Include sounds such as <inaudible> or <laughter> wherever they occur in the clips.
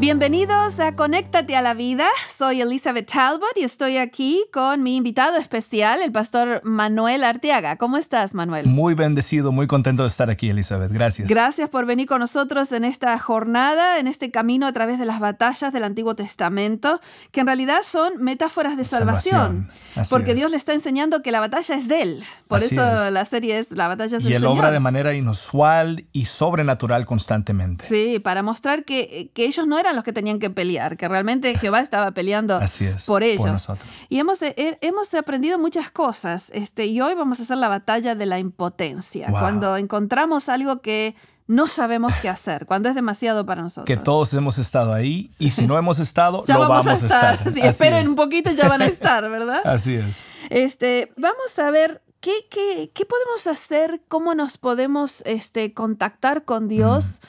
Bienvenidos a Conéctate a la Vida. Soy Elizabeth Talbot y estoy aquí con mi invitado especial, el pastor Manuel Arteaga. ¿Cómo estás, Manuel? Muy bendecido, muy contento de estar aquí, Elizabeth. Gracias. Gracias por venir con nosotros en esta jornada, en este camino a través de las batallas del Antiguo Testamento, que en realidad son metáforas de salvación. porque Dios le está enseñando que la batalla es de Él. Por eso la serie es La batalla es del Y Él obra de manera inusual y sobrenatural constantemente. Sí, para mostrar que, que ellos no eran los que tenían que pelear, que realmente Jehová estaba peleando por ellos. y hemos, eh, hemos aprendido muchas cosas. Este, y hoy vamos a hacer la batalla de la impotencia. Cuando encontramos algo que no sabemos qué hacer, cuando es demasiado para nosotros. Que todos hemos estado ahí y si no hemos estado, ya lo vamos, a estar. Si esperen un poquito ya van a estar, ¿verdad? <laughs> Así es. Este, vamos a ver qué, qué, qué podemos hacer, cómo nos podemos este, contactar con Dios.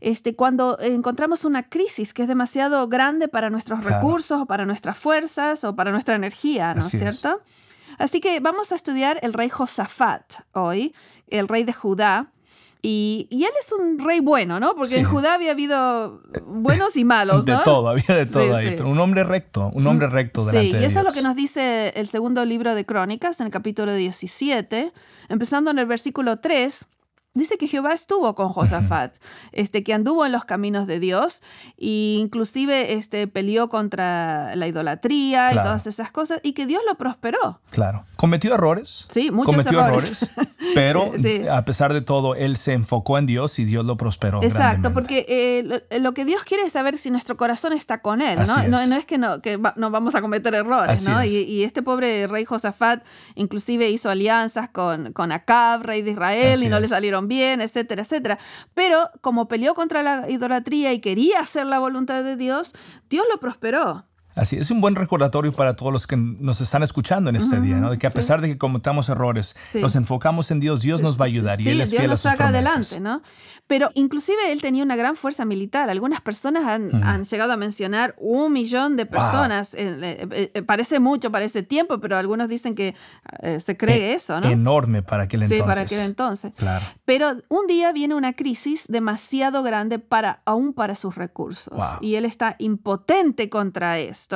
Este, cuando encontramos una crisis que es demasiado grande para nuestros recursos o para nuestras fuerzas o para nuestra energía, ¿no es cierto? Así que vamos a estudiar el rey Josafat hoy, el rey de Judá. Y, él es un rey bueno, ¿no? Porque en Judá había habido buenos y malos, ¿no? De todo, había de todo ahí. Pero un hombre recto, un hombre recto delante Sí, y eso es lo que nos dice el segundo libro de Crónicas, en el capítulo 17, empezando en el versículo 3. Dice que Jehová estuvo con Josafat, este, que anduvo en los caminos de Dios e inclusive este, peleó contra la idolatría y todas esas cosas y que Dios lo prosperó. Claro. Cometió errores. Sí, muchos cometió errores. <laughs> pero a pesar de todo, él se enfocó en Dios y Dios lo prosperó. Exacto, porque eh, lo, que Dios quiere es saber si nuestro corazón está con él, ¿no? Es. No, es que, no, que no vamos a cometer errores, ¿no? Y, este pobre rey Josafat inclusive hizo alianzas con, con Acab, rey de Israel, y no le salieron bien, etcétera, etcétera. Pero como peleó contra la idolatría y quería hacer la voluntad de Dios, Dios lo prosperó. Así es un buen recordatorio para todos los que nos están escuchando en este día, ¿no? De que a pesar de que cometamos errores, nos enfocamos en Dios, Dios nos va a ayudar y Él es Dios fiel nos a sus adelante, ¿no? Pero inclusive él tenía una gran fuerza militar. Algunas personas han, llegado a mencionar un millón de personas. Eh, eh, eh, parece mucho para ese tiempo, pero algunos dicen que se cree eso, ¿no? Enorme para aquel entonces. Sí, para aquel entonces. Claro. Pero un día viene una crisis demasiado grande para aún para sus recursos. Y él está impotente contra esto.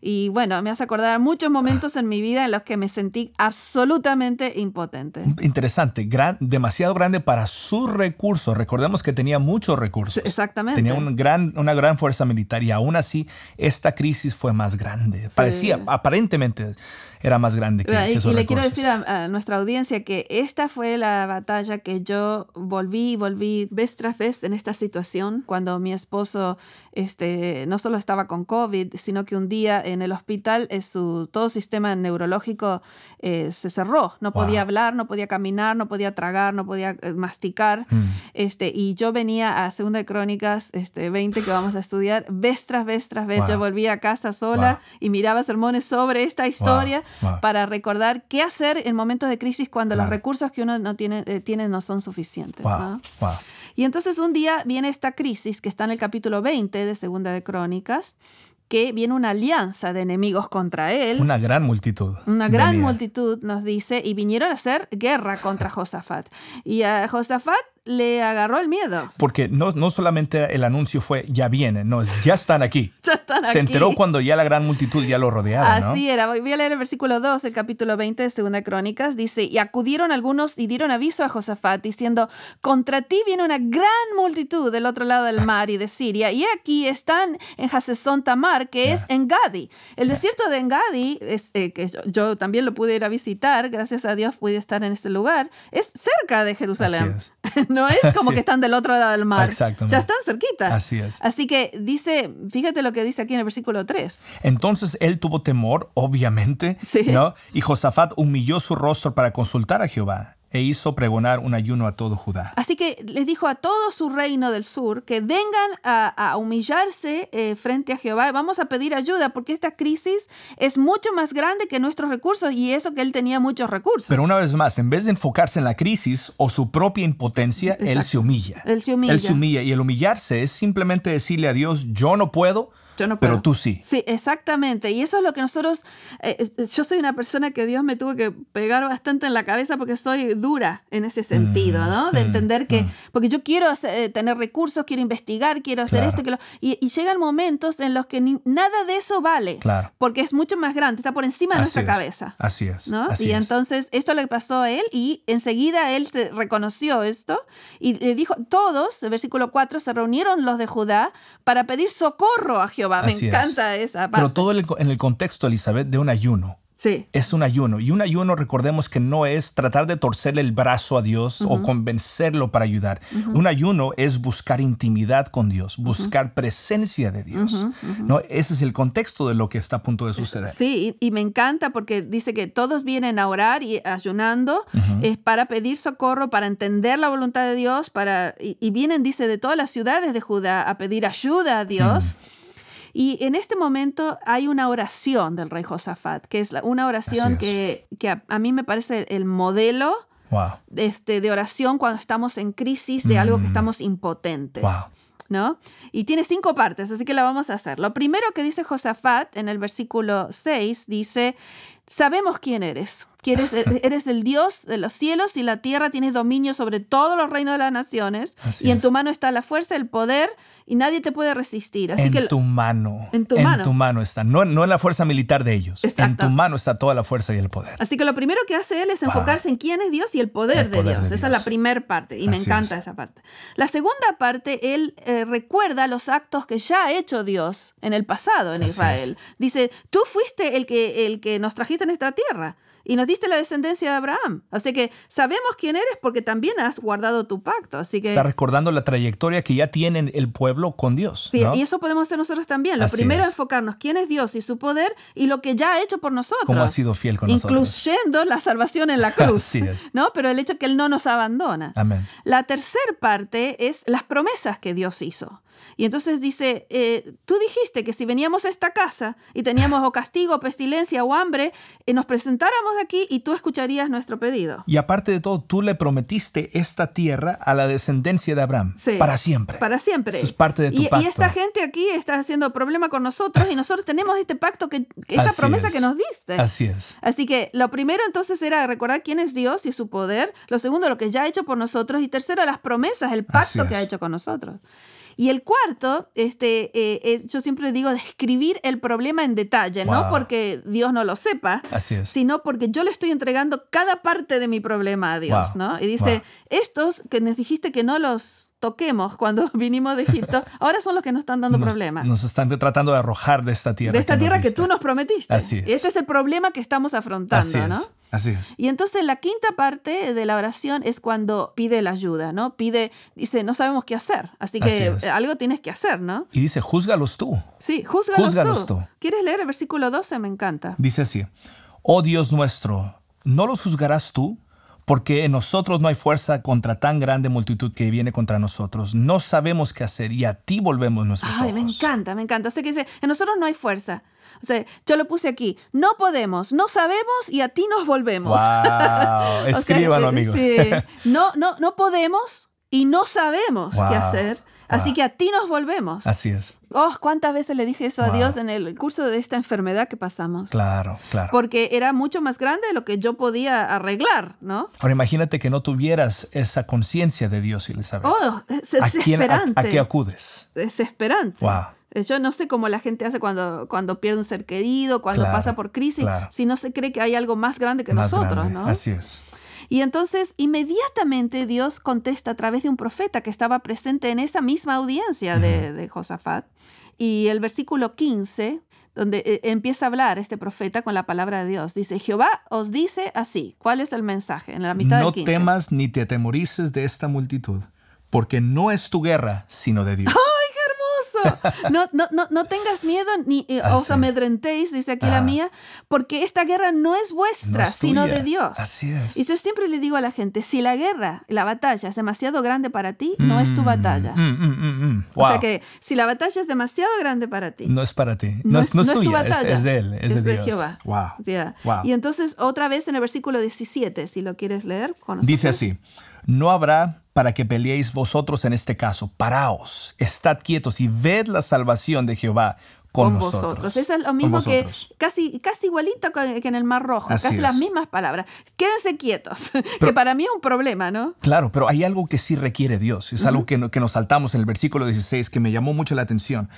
Y bueno, me hace acordar muchos momentos en mi vida en los que me sentí absolutamente impotente. Interesante, gran, demasiado grande para sus recursos recordemos que tenía muchos recursos. Exactamente. Tenía un gran, una gran fuerza militar y aún así esta crisis fue más grande. Parecía, aparentemente, era más grande que, y, y le quiero decir a, nuestra audiencia que esta fue la batalla que yo volví y volví vez tras vez en esta situación cuando mi esposo este, no solo estaba con COVID, sino que un día en el hospital eh, su, todo sistema neurológico eh, se cerró. No podía hablar, no podía caminar, no podía tragar, no podía eh, masticar. Mm. Este, y yo venía a Segunda de Crónicas este, 20 que vamos a estudiar, vez tras vez tras vez. Yo volvía a casa sola y miraba sermones sobre esta historia para recordar qué hacer en momentos de crisis cuando los recursos que uno no tiene, eh, tiene no son suficientes. Y entonces un día viene esta crisis que está en el capítulo 20 de Segunda de Crónicas, que viene una alianza de enemigos contra él. Una gran multitud. Una gran multitud, nos dice, y vinieron a hacer guerra contra <laughs> Josafat. Y a Josafat le agarró el miedo. Porque no, no solamente el anuncio fue ya vienen, no, ya están aquí. <laughs> ya están Se enteró cuando ya la gran multitud ya lo rodeaba. Así era. Voy a leer el versículo 2, el capítulo 20 de Segunda Crónicas. Dice, y acudieron algunos y dieron aviso a Josafat diciendo, contra ti viene una gran multitud del otro lado del mar y de Siria. Y aquí están en Hasesón Tamar, que es en Gadi. El desierto de Engadi, es, eh, que yo, también lo pude ir a visitar, gracias a Dios pude estar en este lugar, es cerca de Jerusalén. <laughs> no es <laughs> como que están del otro lado del mar. Ya están cerquita. Así es. Así que dice, fíjate lo que dice aquí en el versículo 3. Entonces él tuvo temor, obviamente, ¿no? Y Josafat humilló su rostro para consultar a Jehová. E hizo pregonar un ayuno a todo Judá. Así que les dijo a todo su reino del sur que vengan a, humillarse eh, frente a Jehová. Vamos a pedir ayuda porque esta crisis es mucho más grande que nuestros recursos y eso que él tenía muchos recursos. Pero una vez más, en vez de enfocarse en la crisis o su propia impotencia, él se humilla. Él se humilla. Él se humilla y el humillarse es simplemente decirle a Dios, yo no puedo, pero tú sí. Sí, exactamente. Y eso es lo que nosotros, eh, yo soy una persona que Dios me tuvo que pegar bastante en la cabeza porque soy dura en ese sentido, mm, ¿no? De mm, entender que, mm. porque yo quiero eh, tener recursos, quiero investigar, quiero hacer esto, que y, llegan momentos en los que nada de eso vale. Claro. Porque es mucho más grande, está por encima de nuestra cabeza. Así es. ¿no? y entonces esto le pasó a él y enseguida él se reconoció esto y le dijo, todos, el versículo 4, se reunieron los de Judá para pedir socorro a Jehová me encanta esa parte. Pero todo en el contexto, Elizabeth, de un ayuno. Sí. Es un ayuno. Y un ayuno, recordemos que no es tratar de torcerle el brazo a Dios o convencerlo para ayudar. Un ayuno es buscar intimidad con Dios, buscar presencia de Dios. ¿no? Ese es el contexto de lo que está a punto de suceder. Sí, y, me encanta porque dice que todos vienen a orar y ayunando es para pedir socorro, para entender la voluntad de Dios, para, y, vienen, dice, de todas las ciudades de Judá a pedir ayuda a Dios. Y en este momento hay una oración del rey Josafat, que es una oración que, a, mí me parece el modelo este, de oración cuando estamos en crisis de algo que mm. estamos impotentes. ¿no? Y tiene cinco partes, así que la vamos a hacer. Lo primero que dice Josafat en el versículo 6 dice, sabemos quién eres. Eres, eres, el Dios de los cielos y la tierra, tienes dominio sobre todos los reinos de las naciones. y en tu mano está la fuerza, el poder, y nadie te puede resistir. Así en que, tu mano. En tu mano. En tu mano está. No, no en la fuerza militar de ellos. En tu mano está toda la fuerza y el poder. Así que lo primero que hace él es enfocarse en quién es Dios y el poder, de, Dios. Esa es la primera parte, y me encanta esa parte. La segunda parte, él eh, recuerda los actos que ya ha hecho Dios en el pasado en Israel. Dice, tú fuiste el que, el que nos trajiste en esta tierra y nos diste la descendencia de Abraham. Así que sabemos quién eres porque también has guardado tu pacto. Así que está recordando la trayectoria que ya tiene el pueblo con Dios. Sí, y eso podemos hacer nosotros también. Lo primero es enfocarnos quién es Dios y su poder y lo que ya ha hecho por nosotros. Cómo ha sido fiel con incluyendo nosotros. Incluyendo la salvación en la <laughs> cruz. ¿no? Pero el hecho que Él no nos abandona. Amén. La tercera parte es las promesas que Dios hizo. Y entonces dice, eh, tú dijiste que si veníamos a esta casa y teníamos o castigo, pestilencia o hambre, eh, nos presentáramos aquí y tú escucharías nuestro pedido. Y aparte de todo, tú le prometiste esta tierra a la descendencia de Abraham. Para siempre. Para siempre. Eso es parte de tu y, pacto. Y esta gente aquí está haciendo problema con nosotros y nosotros tenemos este pacto, que, esta promesa que nos diste. Así es. Así que lo primero entonces era recordar quién es Dios y su poder. Lo segundo, lo que ya ha hecho por nosotros. Y tercero, las promesas, el pacto que ha hecho con nosotros. Y el cuarto, este, eh, yo siempre digo describir el problema en detalle, no porque Dios no lo sepa, sino porque yo le estoy entregando cada parte de mi problema a Dios, ¿no? Y dice, estos que nos dijiste que no los toquemos cuando <laughs> vinimos de Egipto, <laughs> ahora son los que nos están dando problemas. Nos están tratando de arrojar de esta tierra. De esta tierra que tú nos prometiste. Así es. Este es el problema que estamos afrontando, Así ¿no? Es. Así es. Y entonces la quinta parte de la oración es cuando pide la ayuda, ¿no? Pide, dice, no sabemos qué hacer, así que algo tienes que hacer, ¿no? Y dice, júzgalos tú. Sí, júzgalos, tú. ¿Quieres leer el versículo 12? Me encanta. Dice así, oh Dios nuestro, ¿no los juzgarás tú? Porque en nosotros no hay fuerza contra tan grande multitud que viene contra nosotros. No sabemos qué hacer y a ti volvemos nuestros Ay, me encanta, me encanta. O sea que dice, en nosotros no hay fuerza. O sea, yo lo puse aquí, no podemos, no sabemos y a ti nos volvemos. Wow. <laughs> Escríbanlo, amigos. Sí. No, no, no podemos y no sabemos qué hacer. Así que a ti nos volvemos. Así es. Oh, cuántas veces le dije eso a Dios en el curso de esta enfermedad que pasamos. Claro, claro. Porque era mucho más grande de lo que yo podía arreglar, ¿no? Ahora imagínate que no tuvieras esa conciencia de Dios, Elizabeth. Oh, es desesperante. ¿A, qué acudes? Desesperante. Wow. Eh, yo no sé cómo la gente hace cuando, cuando pierde un ser querido, cuando pasa por crisis, si no se cree que hay algo más grande que nosotros, ¿no? Así es. Y entonces inmediatamente Dios contesta a través de un profeta que estaba presente en esa misma audiencia de, Josafat. Y el versículo 15 donde eh, empieza a hablar este profeta con la palabra de Dios. Dice, Jehová os dice así. ¿Cuál es el mensaje? En la mitad no del temas ni te atemorices de esta multitud, porque no es tu guerra, sino de Dios. ¡Ay, qué No, no, no, no tengas miedo ni eh, os amedrentéis, dice aquí la mía, porque esta guerra no es vuestra, sino de Dios. Así es. Y yo siempre le digo a la gente, si la guerra, la batalla es demasiado grande para ti, no es tu batalla. Mm, mm, mm, o sea que si la batalla es demasiado grande para ti, no es para ti, no, es, no es, tu batalla, es, de él, es, de, Jehová. Wow. Y entonces otra vez en el versículo 17, si lo quieres leer, con dice así: No habrá para que peleéis vosotros en este caso. Paraos, estad quietos y ved la salvación de Jehová con, vosotros. Eso es lo mismo que casi, casi igualito que en el Mar Rojo, casi las mismas palabras. Quédense quietos, <laughs> que para mí es un problema, ¿no? Claro, pero hay algo que sí requiere Dios. Es algo que, que, nos saltamos en el versículo 16 que me llamó mucho la atención.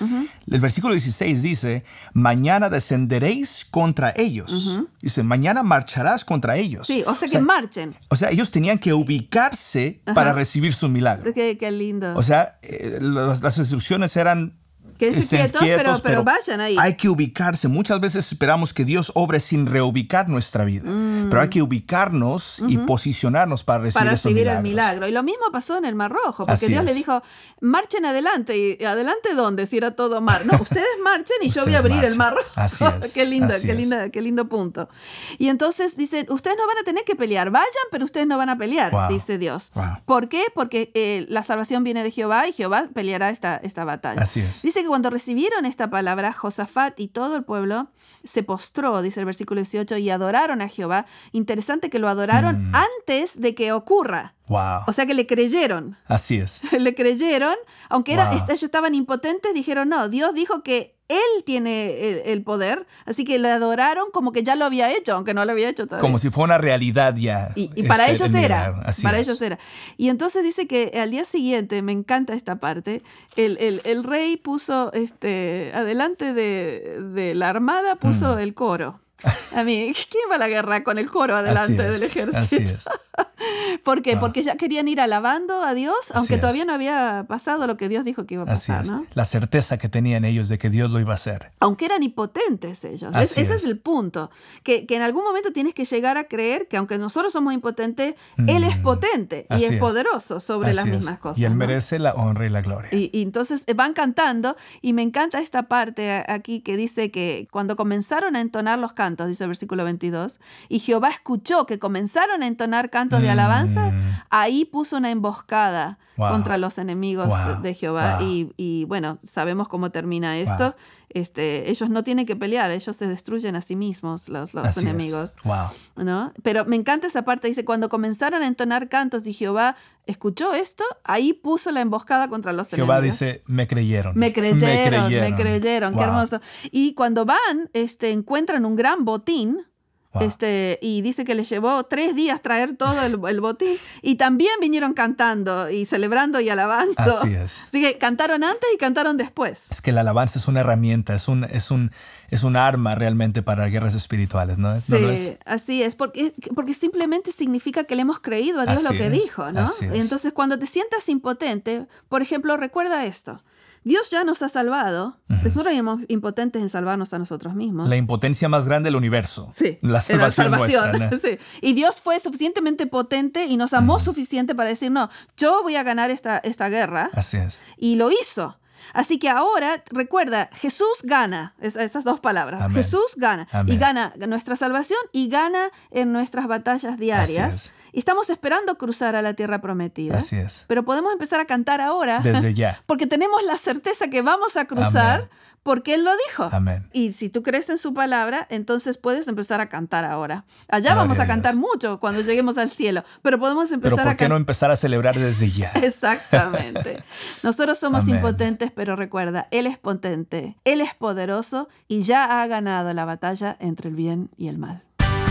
El versículo 16 dice, mañana descenderéis contra ellos. Dice, mañana marcharás contra ellos. Sí, o sea que marchen. O sea, ellos tenían que ubicarse para recibir su milagro. Qué, qué lindo. O sea, eh, las instrucciones eran Quédense quietos, quietos, pero, vayan ahí. Hay que ubicarse. Muchas veces esperamos que Dios obre sin reubicar nuestra vida. Mm. Pero hay que ubicarnos y posicionarnos para recibir, para recibir el milagro. Y lo mismo pasó en el Mar Rojo, porque Dios le dijo, marchen adelante. ¿Y adelante dónde? Si era todo mar. No, <laughs> ustedes marchen y yo voy a abrir el Mar Rojo. Así es. <laughs> qué lindo, qué, linda, qué lindo punto. Y entonces dicen, ustedes no van a tener que pelear. Vayan, pero ustedes no van a pelear, dice Dios. ¿Por qué? Porque eh, la salvación viene de Jehová y Jehová peleará esta, esta batalla. Así es. Dice que cuando recibieron esta palabra, Josafat y todo el pueblo se postró, dice el versículo 18, y adoraron a Jehová. Interesante que lo adoraron mm. antes de que ocurra. Wow. O sea que le creyeron. Así es. <laughs> le creyeron, aunque era, ellos estaban impotentes, dijeron, no, Dios dijo que él tiene el, poder, así que le adoraron como que ya lo había hecho, aunque no lo había hecho todavía. Como si fuera una realidad ya. Y, para ellos era. Para ellos era. Y entonces dice que al día siguiente, me encanta esta parte, el, rey puso, este, adelante de, la armada, puso mm. el coro. <laughs> A mí, ¿quién va a la guerra con el coro adelante del ejército? <laughs> ¿Por qué? Ah. Porque ya querían ir alabando a Dios, aunque todavía no había pasado lo que Dios dijo que iba a pasar. ¿no? La certeza que tenían ellos de que Dios lo iba a hacer. Aunque eran impotentes ellos. ese es. el punto. Que, en algún momento tienes que llegar a creer que aunque nosotros somos impotentes, Él es mm. potente y es, poderoso sobre las mismas cosas. Y Él merece la honra y la gloria. Y, y entonces eh, van cantando y me encanta esta parte aquí que dice que cuando comenzaron a entonar los cantos, dice el versículo 22, y Jehová escuchó que comenzaron a entonar cantos de mm. alabanza, ahí puso una emboscada contra los enemigos de, Jehová. Y, bueno, sabemos cómo termina esto. Este, ellos no tienen que pelear, ellos se destruyen a sí mismos, los, los enemigos. ¿no? Pero me encanta esa parte, dice, cuando comenzaron a entonar cantos y Jehová escuchó esto, ahí puso la emboscada contra los enemigos. Jehová dice, me creyeron. Me creyeron, me creyeron, qué hermoso. Y cuando van, este, encuentran un gran botín, este, y dice que les llevó tres días traer todo el, botín y también vinieron cantando y celebrando y alabando. Así es. Así que cantaron antes y cantaron después. Es que la alabanza es una herramienta, es un, es un, es un arma realmente para guerras espirituales, ¿no? Sí, así es, porque, porque simplemente significa que le hemos creído a Dios lo que dijo, ¿no? Entonces cuando te sientas impotente, por ejemplo, recuerda esto. Dios ya nos ha salvado. Nosotros somos impotentes en salvarnos a nosotros mismos. La impotencia más grande del universo. Sí. La salvación. <laughs> sí. Y Dios fue suficientemente potente y nos amó suficiente para decir, no, yo voy a ganar esta, esta guerra. Así es. Y lo hizo. Así que ahora, recuerda, Jesús gana, esas dos palabras. Jesús gana. Y gana nuestra salvación y gana en nuestras batallas diarias. Y estamos esperando cruzar a la tierra prometida. Así es. Pero podemos empezar a cantar ahora. Desde ya. <laughs> Porque tenemos la certeza que vamos a cruzar porque Él lo dijo. Amén. Y si tú crees en su palabra, entonces puedes empezar a cantar ahora. Allá vamos a cantar mucho cuando lleguemos al cielo, pero podemos empezar pero ¿por qué no empezar a celebrar desde ya? <laughs> Exactamente. Nosotros somos impotentes, pero recuerda, Él es potente, Él es poderoso y ya ha ganado la batalla entre el bien y el mal.